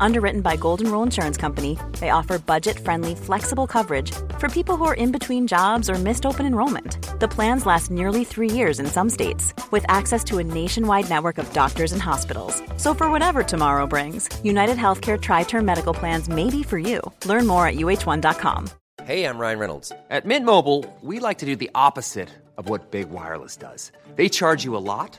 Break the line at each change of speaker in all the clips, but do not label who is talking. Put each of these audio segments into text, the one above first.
Underwritten by Golden Rule Insurance Company, they offer budget friendly, flexible coverage for people who are in between jobs or missed open enrollment. The plans last nearly three years in some states, with access to a nationwide network of doctors and hospitals. So, for whatever tomorrow brings, United Healthcare Tri Term Medical Plans may be for you. Learn more at uh1.com.
Hey, I'm Ryan Reynolds. At Mint Mobile, we like to do the opposite of what Big Wireless does. They charge you a lot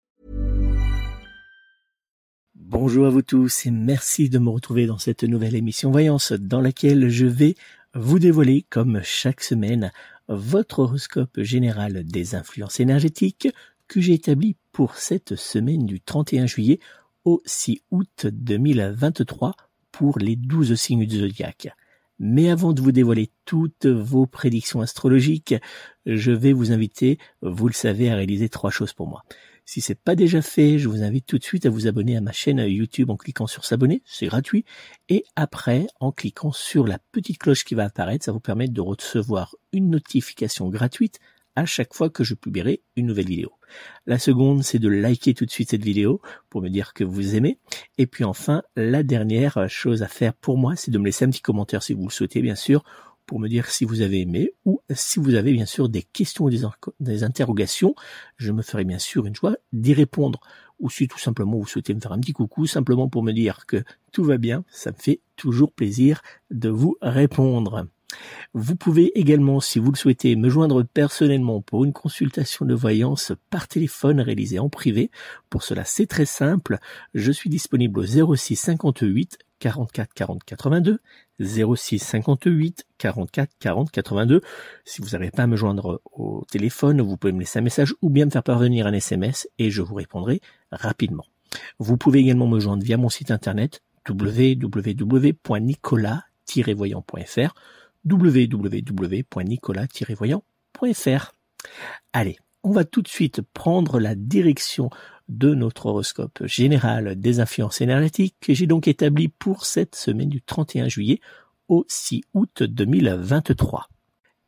Bonjour à vous tous et merci de me retrouver dans cette nouvelle émission Voyance dans laquelle je vais vous dévoiler, comme chaque semaine, votre horoscope général des influences énergétiques que j'ai établi pour cette semaine du 31 juillet au 6 août 2023 pour les 12 signes du zodiaque. Mais avant de vous dévoiler toutes vos prédictions astrologiques, je vais vous inviter, vous le savez, à réaliser trois choses pour moi. Si c'est pas déjà fait, je vous invite tout de suite à vous abonner à ma chaîne YouTube en cliquant sur s'abonner, c'est gratuit. Et après, en cliquant sur la petite cloche qui va apparaître, ça vous permet de recevoir une notification gratuite à chaque fois que je publierai une nouvelle vidéo. La seconde, c'est de liker tout de suite cette vidéo pour me dire que vous aimez. Et puis enfin, la dernière chose à faire pour moi, c'est de me laisser un petit commentaire si vous le souhaitez, bien sûr, pour me dire si vous avez aimé ou si vous avez bien sûr des questions ou des, interrogations. Je me ferai bien sûr une joie d'y répondre. Ou si tout simplement vous souhaitez me faire un petit coucou, simplement pour me dire que tout va bien, ça me fait toujours plaisir de vous répondre. Vous pouvez également, si vous le souhaitez, me joindre personnellement pour une consultation de voyance par téléphone réalisée en privé. Pour cela, c'est très simple. Je suis disponible au 06 58 44 40 82, 06 58 44 40 82. Si vous n'arrivez pas à me joindre au téléphone, vous pouvez me laisser un message ou bien me faire parvenir un SMS et je vous répondrai rapidement. Vous pouvez également me joindre via mon site internet www.nicolas-voyant.fr www.nicolas-voyant.fr Allez, on va tout de suite prendre la direction de notre horoscope général des influences énergétiques que j'ai donc établi pour cette semaine du 31 juillet au 6 août 2023.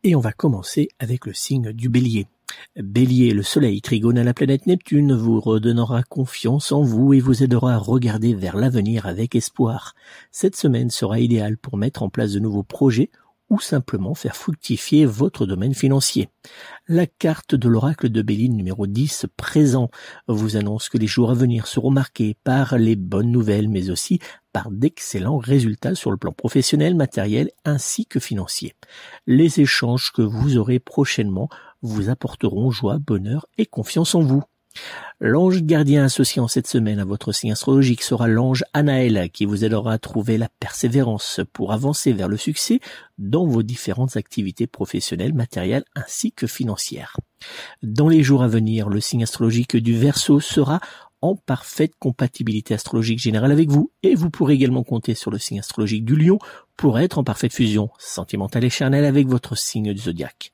Et on va commencer avec le signe du bélier. Bélier, le soleil trigone à la planète Neptune vous redonnera confiance en vous et vous aidera à regarder vers l'avenir avec espoir. Cette semaine sera idéale pour mettre en place de nouveaux projets ou simplement faire fructifier votre domaine financier. La carte de l'oracle de Béline numéro 10 présent vous annonce que les jours à venir seront marqués par les bonnes nouvelles mais aussi par d'excellents résultats sur le plan professionnel, matériel ainsi que financier. Les échanges que vous aurez prochainement vous apporteront joie, bonheur et confiance en vous. L'ange gardien associé en cette semaine à votre signe astrologique sera l'ange Anaël qui vous aidera à trouver la persévérance pour avancer vers le succès dans vos différentes activités professionnelles, matérielles ainsi que financières. Dans les jours à venir, le signe astrologique du Verseau sera en parfaite compatibilité astrologique générale avec vous et vous pourrez également compter sur le signe astrologique du Lion pour être en parfaite fusion sentimentale et charnelle avec votre signe du zodiaque.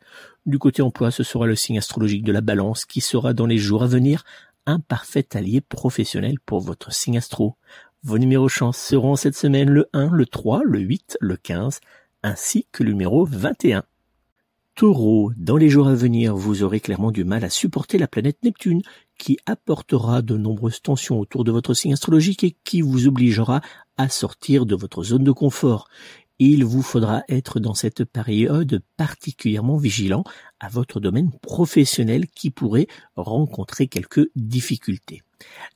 Du côté emploi, ce sera le signe astrologique de la balance qui sera dans les jours à venir un parfait allié professionnel pour votre signe astro. Vos numéros chance seront cette semaine le 1, le 3, le 8, le 15, ainsi que le numéro 21. Taureau, dans les jours à venir, vous aurez clairement du mal à supporter la planète Neptune, qui apportera de nombreuses tensions autour de votre signe astrologique et qui vous obligera à sortir de votre zone de confort. Il vous faudra être dans cette période particulièrement vigilant à votre domaine professionnel qui pourrait rencontrer quelques difficultés.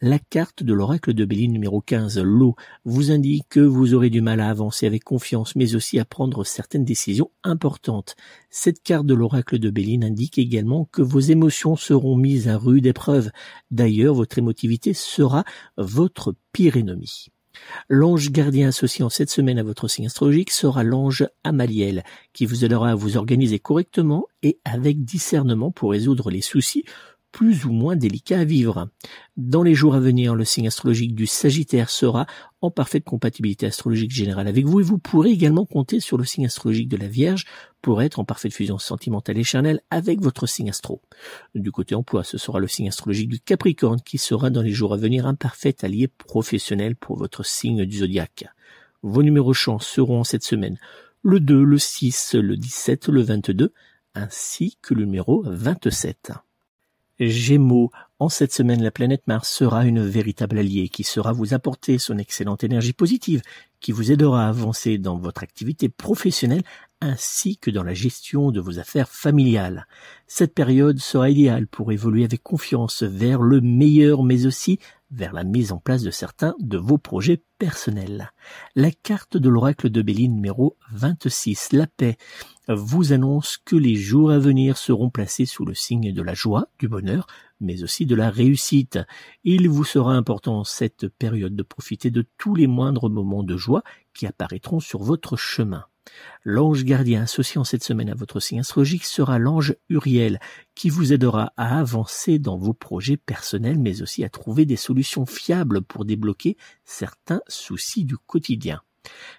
La carte de l'oracle de Béline numéro 15, l'eau, vous indique que vous aurez du mal à avancer avec confiance, mais aussi à prendre certaines décisions importantes. Cette carte de l'oracle de Béline indique également que vos émotions seront mises à rude épreuve. D'ailleurs, votre émotivité sera votre pire ennemi. L'ange gardien associé en cette semaine à votre signe astrologique sera l'ange Amaliel, qui vous aidera à vous organiser correctement et avec discernement pour résoudre les soucis plus ou moins délicat à vivre. Dans les jours à venir, le signe astrologique du Sagittaire sera en parfaite compatibilité astrologique générale avec vous et vous pourrez également compter sur le signe astrologique de la Vierge pour être en parfaite fusion sentimentale et charnelle avec votre signe astro. Du côté emploi, ce sera le signe astrologique du Capricorne qui sera dans les jours à venir un parfait allié professionnel pour votre signe du zodiaque. Vos numéros chance seront cette semaine le 2, le 6, le 17, le 22 ainsi que le numéro 27. Gémeaux, en cette semaine, la planète Mars sera une véritable alliée qui sera vous apporter son excellente énergie positive, qui vous aidera à avancer dans votre activité professionnelle ainsi que dans la gestion de vos affaires familiales. Cette période sera idéale pour évoluer avec confiance vers le meilleur mais aussi vers la mise en place de certains de vos projets personnels. La carte de l'oracle de Béline numéro 26, la paix, vous annonce que les jours à venir seront placés sous le signe de la joie, du bonheur, mais aussi de la réussite. Il vous sera important cette période de profiter de tous les moindres moments de joie qui apparaîtront sur votre chemin. L'ange gardien associant cette semaine à votre signe astrologique sera l'ange Uriel, qui vous aidera à avancer dans vos projets personnels, mais aussi à trouver des solutions fiables pour débloquer certains soucis du quotidien.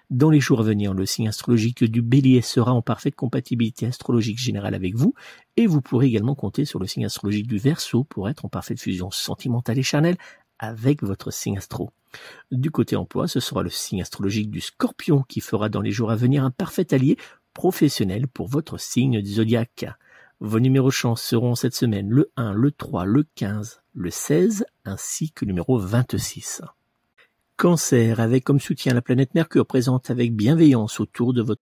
Dans les jours à venir, le signe astrologique du bélier sera en parfaite compatibilité astrologique générale avec vous, et vous pourrez également compter sur le signe astrologique du verso pour être en parfaite fusion sentimentale et charnelle avec votre signe astro. Du côté emploi, ce sera le signe astrologique du scorpion qui fera dans les jours à venir un parfait allié professionnel pour votre signe du zodiaque. Vos numéros chance seront cette semaine le 1, le 3, le 15, le 16 ainsi que le numéro 26. Cancer avec comme soutien la planète Mercure présente avec bienveillance autour de votre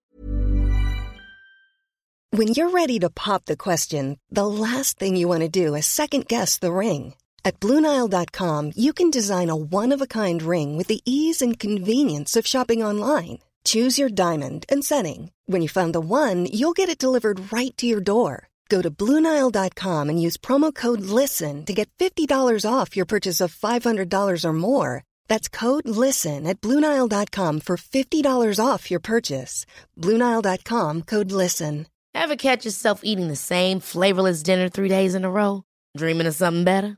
When you're ready to pop the question, the last thing you want to do is second guess the ring. At BlueNile.com, you can design a one-of-a-kind ring with the ease and convenience of shopping online. Choose your diamond and setting. When you find the one, you'll get it delivered right to your door. Go to BlueNile.com and use promo code LISTEN to get $50 off your purchase of $500 or more. That's code LISTEN at BlueNile.com for $50 off your purchase. BlueNile.com code LISTEN.
Ever catch yourself eating the same flavorless dinner three days in a row? Dreaming of something better?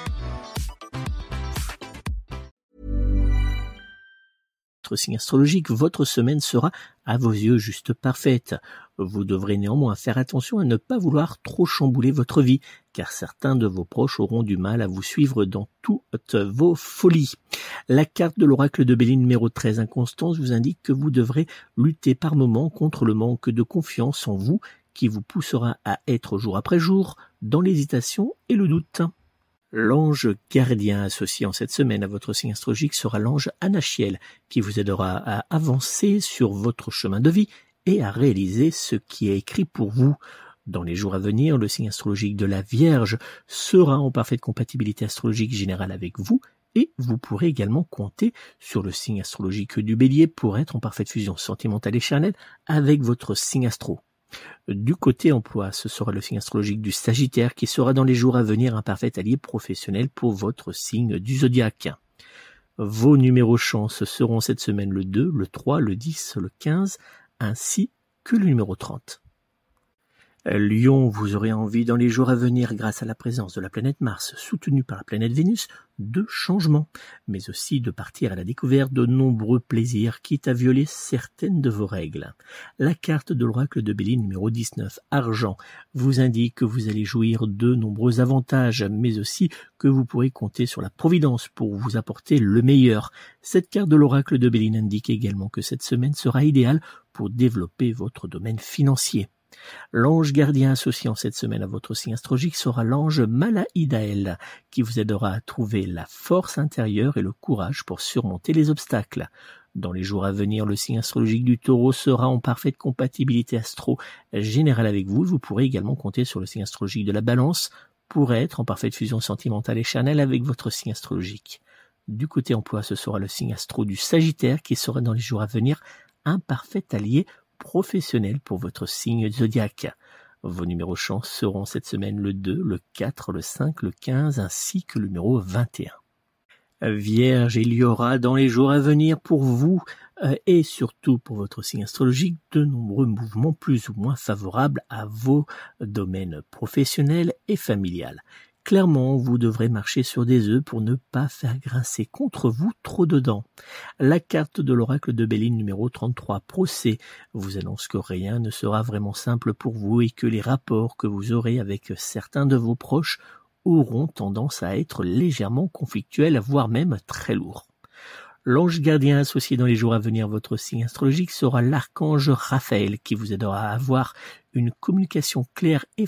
Signe astrologique, votre semaine sera à vos yeux juste parfaite. Vous devrez néanmoins faire attention à ne pas vouloir trop chambouler votre vie, car certains de vos proches auront du mal à vous suivre dans toutes vos folies. La carte de l'oracle de Béline numéro 13 inconstance vous indique que vous devrez lutter par moments contre le manque de confiance en vous qui vous poussera à être jour après jour dans l'hésitation et le doute. L'ange gardien associé en cette semaine à votre signe astrologique sera l'ange Anachiel, qui vous aidera à avancer sur votre chemin de vie et à réaliser ce qui est écrit pour vous. Dans les jours à venir, le signe astrologique de la Vierge sera en parfaite compatibilité astrologique générale avec vous et vous pourrez également compter sur le signe astrologique du Bélier pour être en parfaite fusion sentimentale et charnelle avec votre signe astro. Du côté emploi, ce sera le signe astrologique du Sagittaire qui sera dans les jours à venir un parfait allié professionnel pour votre signe du zodiaque. Vos numéros chance seront cette semaine le 2, le 3, le 10, le 15, ainsi que le numéro 30. Lion, vous aurez envie dans les jours à venir, grâce à la présence de la planète Mars soutenue par la planète Vénus, de changement, mais aussi de partir à la découverte de nombreux plaisirs, quitte à violer certaines de vos règles. La carte de l'oracle de Béline numéro 19, argent, vous indique que vous allez jouir de nombreux avantages, mais aussi que vous pourrez compter sur la providence pour vous apporter le meilleur. Cette carte de l'oracle de Béline indique également que cette semaine sera idéale pour développer votre domaine financier. L'ange gardien associé en cette semaine à votre signe astrologique sera l'ange Malaïdaël, qui vous aidera à trouver la force intérieure et le courage pour surmonter les obstacles. Dans les jours à venir, le signe astrologique du taureau sera en parfaite compatibilité astro générale avec vous. Vous pourrez également compter sur le signe astrologique de la balance pour être en parfaite fusion sentimentale et charnelle avec votre signe astrologique. Du côté emploi, ce sera le signe astro du Sagittaire qui sera dans les jours à venir un parfait allié professionnel pour votre signe zodiaque. Vos numéros chance seront cette semaine le 2, le 4, le 5, le 15 ainsi que le numéro 21. Vierge, il y aura dans les jours à venir pour vous euh, et surtout pour votre signe astrologique de nombreux mouvements plus ou moins favorables à vos domaines professionnels et familiales. Clairement, vous devrez marcher sur des œufs pour ne pas faire grincer contre vous trop dedans. La carte de l'oracle de Béline numéro 33 procès vous annonce que rien ne sera vraiment simple pour vous et que les rapports que vous aurez avec certains de vos proches auront tendance à être légèrement conflictuels, voire même très lourds. L'ange gardien associé dans les jours à venir votre signe astrologique sera l'archange Raphaël qui vous aidera à avoir une communication claire et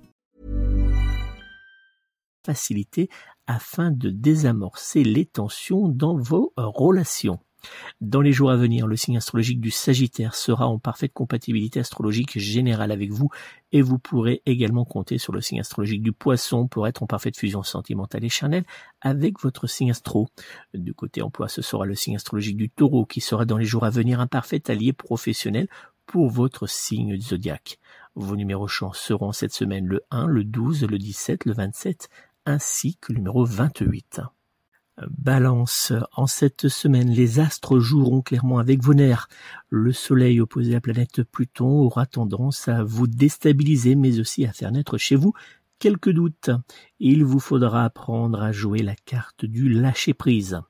Facilité afin de désamorcer les tensions dans vos relations. Dans les jours à venir, le signe astrologique du Sagittaire sera en parfaite compatibilité astrologique générale avec vous et vous pourrez également compter sur le signe astrologique du Poisson pour être en parfaite fusion sentimentale et charnelle avec votre signe astro. Du côté emploi, ce sera le signe astrologique du Taureau qui sera dans les jours à venir un parfait allié professionnel pour votre signe zodiaque. Vos numéros chance seront cette semaine le 1, le 12, le 17, le 27 ainsi que le numéro 28. Balance, en cette semaine, les astres joueront clairement avec vos nerfs. Le soleil opposé à la planète Pluton aura tendance à vous déstabiliser, mais aussi à faire naître chez vous quelques doutes. Il vous faudra apprendre à jouer la carte du lâcher-prise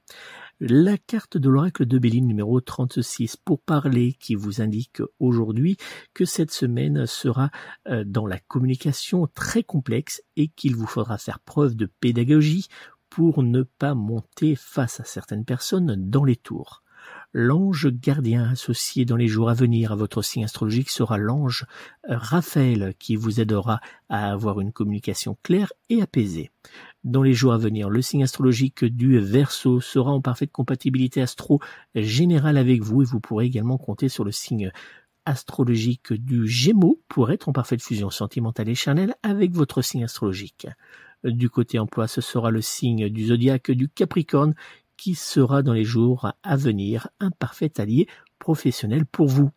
la carte de l'oracle de Béline numéro 36 pour parler qui vous indique aujourd'hui que cette semaine sera euh, dans la communication très complexe et qu'il vous faudra faire preuve de pédagogie pour ne pas monter face à certaines personnes dans les tours. L'ange gardien associé dans les jours à venir à votre signe astrologique sera l'ange Raphaël qui vous aidera à avoir une communication claire et apaisée. Dans les jours à venir, le signe astrologique du Verseau sera en parfaite compatibilité astro générale avec vous et vous pourrez également compter sur le signe astrologique du Gémeaux pour être en parfaite fusion sentimentale et charnelle avec votre signe astrologique. Du côté emploi, ce sera le signe du zodiaque du Capricorne qui sera dans les jours à venir un parfait allié professionnel pour vous.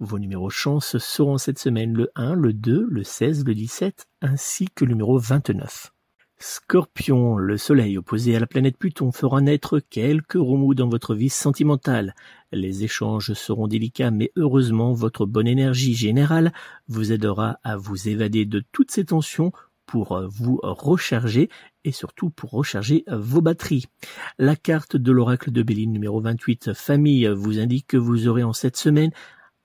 Vos numéros chance seront cette semaine le 1, le 2, le 16, le 17 ainsi que le numéro 29. Scorpion, le soleil opposé à la planète Pluton fera naître quelques remous dans votre vie sentimentale. Les échanges seront délicats mais heureusement votre bonne énergie générale vous aidera à vous évader de toutes ces tensions pour vous recharger et surtout pour recharger vos batteries. La carte de l'oracle de Béline numéro 28 famille vous indique que vous aurez en cette semaine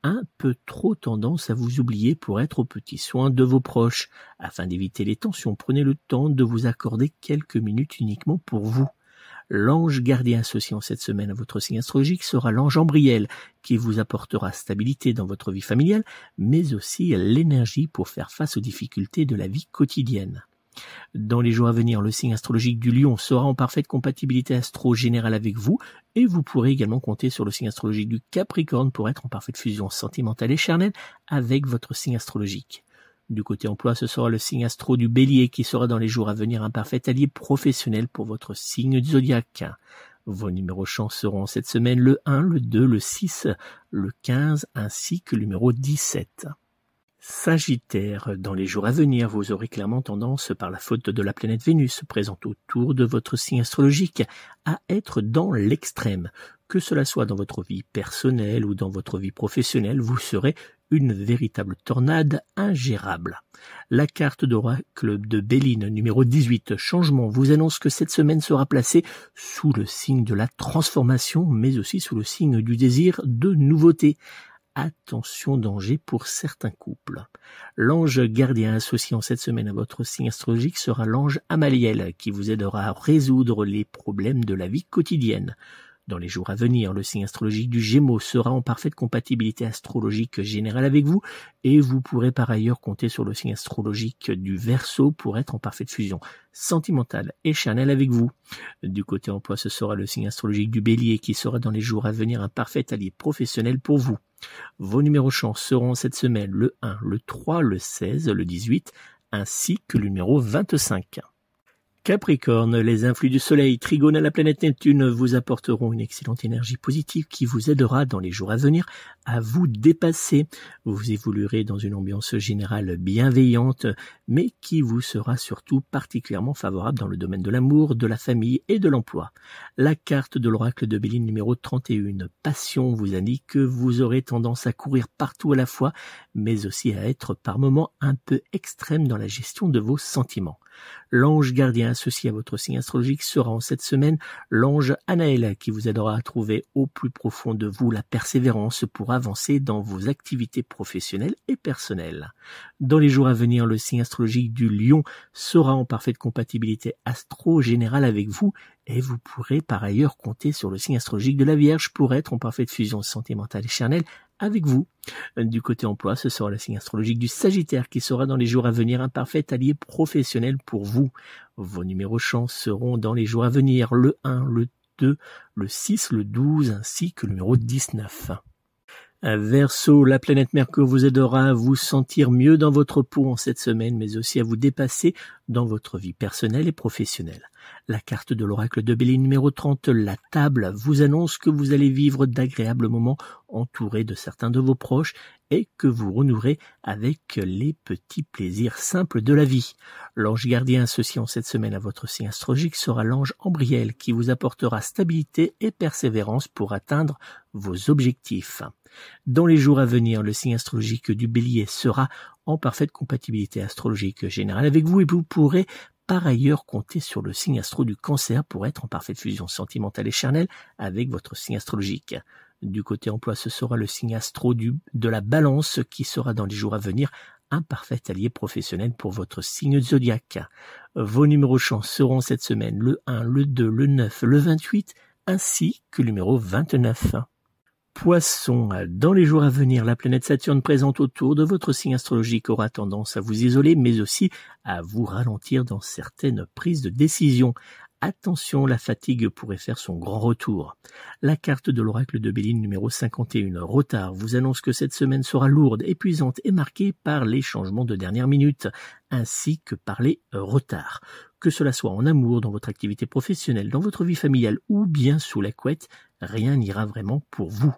un peu trop tendance à vous oublier pour être aux petits soins de vos proches. Afin d'éviter les tensions, prenez le temps de vous accorder quelques minutes uniquement pour vous. L'ange gardien associé en cette semaine à votre signe astrologique sera l'ange Ambriel, qui vous apportera stabilité dans votre vie familiale, mais aussi l'énergie pour faire face aux difficultés de la vie quotidienne. Dans les jours à venir, le signe astrologique du lion sera en parfaite compatibilité astro-générale avec vous et vous pourrez également compter sur le signe astrologique du capricorne pour être en parfaite fusion sentimentale et charnelle avec votre signe astrologique. Du côté emploi, ce sera le signe astro du bélier qui sera dans les jours à venir un parfait allié professionnel pour votre signe zodiaque. Vos numéros chance seront cette semaine le 1, le 2, le 6, le 15 ainsi que le numéro 17. Sagittaire, dans les jours à venir, vous aurez clairement tendance, par la faute de la planète Vénus présente autour de votre signe astrologique, à être dans l'extrême. Que cela soit dans votre vie personnelle ou dans votre vie professionnelle, vous serez une véritable tornade ingérable. La carte d'oracle de Béline numéro 18, changement, vous annonce que cette semaine sera placée sous le signe de la transformation, mais aussi sous le signe du désir de nouveauté attention danger pour certains couples. L'ange gardien associé en cette semaine à votre signe astrologique sera l'ange Amaliel qui vous aidera à résoudre les problèmes de la vie quotidienne. Dans les jours à venir, le signe astrologique du Gémeaux sera en parfaite compatibilité astrologique générale avec vous et vous pourrez par ailleurs compter sur le signe astrologique du Verseau pour être en parfaite fusion sentimentale et charnelle avec vous. Du côté emploi, ce sera le signe astrologique du Bélier qui sera dans les jours à venir un parfait allié professionnel pour vous. Vos numéros chance seront cette semaine le 1, le 3, le 16, le 18 ainsi que le numéro 25. Capricorne, les influx du Soleil, trigone à la planète Neptune vous apporteront une excellente énergie positive qui vous aidera dans les jours à venir à vous dépasser. Vous évoluerez dans une ambiance générale bienveillante, mais qui vous sera surtout particulièrement favorable dans le domaine de l'amour, de la famille et de l'emploi. La carte de l'oracle de Béline numéro 31, Passion, vous indique que vous aurez tendance à courir partout à la fois, mais aussi à être par moments un peu extrême dans la gestion de vos sentiments. L'ange gardien associé à votre signe astrologique sera en cette semaine l'ange Anaël qui vous aidera à trouver au plus profond de vous la persévérance pour avancer dans vos activités professionnelles et personnelles. Dans les jours à venir, le signe astrologique du lion sera en parfaite compatibilité astro-générale avec vous et vous pourrez par ailleurs compter sur le signe astrologique de la Vierge pour être en parfaite fusion sentimentale et charnelle avec vous. Du côté emploi, ce sera le signe astrologique du Sagittaire qui sera dans les jours à venir un parfait allié professionnel pour vous. Vos numéros chance seront dans les jours à venir le 1, le 2, le 6, le 12 ainsi que le numéro 19. Verseau, la planète Mercure vous aidera à vous sentir mieux dans votre peau en cette semaine, mais aussi à vous dépasser dans votre vie personnelle et professionnelle. La carte de l'oracle de Béline numéro 30, la table, vous annonce que vous allez vivre d'agréables moments entourés de certains de vos proches et que vous renouerez avec les petits plaisirs simples de la vie. L'ange gardien associé en cette semaine à votre signe astrologique sera l'ange Ambriel qui vous apportera stabilité et persévérance pour atteindre vos objectifs. Dans les jours à venir, le signe astrologique du bélier sera en parfaite compatibilité astrologique générale avec vous et vous pourrez par ailleurs compter sur le signe astro du cancer pour être en parfaite fusion sentimentale et charnelle avec votre signe astrologique. Du côté emploi, ce sera le signe astro de la balance qui sera dans les jours à venir un parfait allié professionnel pour votre signe zodiaque. Vos numéros chance seront cette semaine le 1, le 2, le 9, le 28 ainsi que le numéro 29. Poisson, dans les jours à venir, la planète Saturne présente autour de votre signe astrologique aura tendance à vous isoler, mais aussi à vous ralentir dans certaines prises de décision. Attention, la fatigue pourrait faire son grand retour. La carte de l'oracle de Béline numéro 51, Rotard, vous annonce que cette semaine sera lourde, épuisante et marquée par les changements de dernière minute, ainsi que par les retards. Que cela soit en amour, dans votre activité professionnelle, dans votre vie familiale ou bien sous la couette, rien n'ira vraiment pour vous.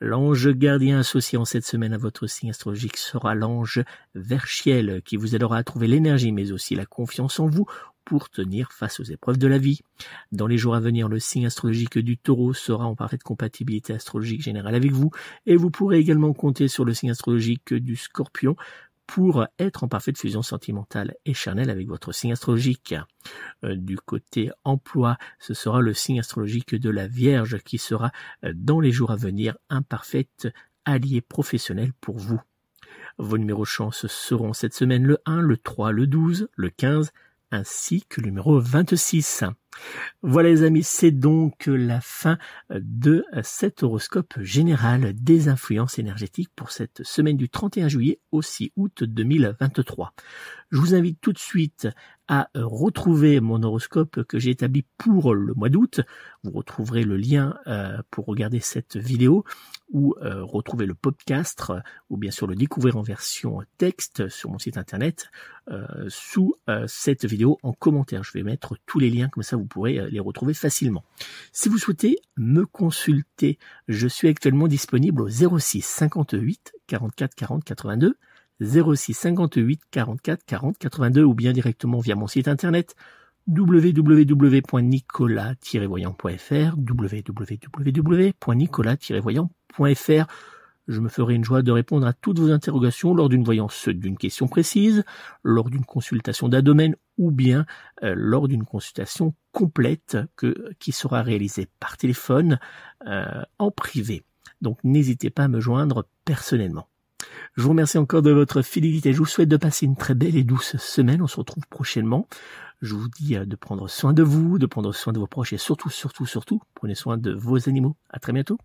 L'ange gardien associé en cette semaine à votre signe astrologique sera l'ange Verchiel qui vous aidera à trouver l'énergie mais aussi la confiance en vous pour tenir face aux épreuves de la vie. Dans les jours à venir, le signe astrologique du taureau sera en parfaite compatibilité astrologique générale avec vous et vous pourrez également compter sur le signe astrologique du scorpion pour être en parfaite fusion sentimentale et charnelle avec votre signe astrologique. Euh, du côté emploi, ce sera le signe astrologique de la Vierge qui sera euh, dans les jours à venir un parfait allié professionnel pour vous. Vos numéros chance seront cette semaine le 1, le 3, le 12, le 15, ainsi que le numéro 26. Voilà les amis, c'est donc la fin de cet horoscope général des influences énergétiques pour cette semaine du 31 juillet au 6 août 2023. Je vous invite tout de suite à retrouver mon horoscope que j'ai établi pour le mois d'août. Vous retrouverez le lien euh, pour regarder cette vidéo ou euh, retrouver le podcast ou bien sûr le découvrir en version texte sur mon site internet euh, sous cette vidéo en commentaire. Je vais mettre tous les liens comme ça vous pourrez les retrouver facilement. Si vous souhaitez me consulter, je suis actuellement disponible au 06 58 44 40 82 06 58 44 40 82 ou bien directement via mon site internet www.nicolas-voyant.fr www.nicolas-voyant.fr je me ferai une joie de répondre à toutes vos interrogations lors d'une voyance d'une question précise, lors d'une consultation d'un domaine ou bien euh, lors d'une consultation complète que, qui sera réalisée par téléphone euh, en privé. Donc n'hésitez pas à me joindre personnellement. Je vous remercie encore de votre fidélité. Je vous souhaite de passer une très belle et douce semaine. On se retrouve prochainement. Je vous dis euh, de prendre soin de vous, de prendre soin de vos proches et surtout, surtout, surtout, prenez soin de vos animaux. À très bientôt.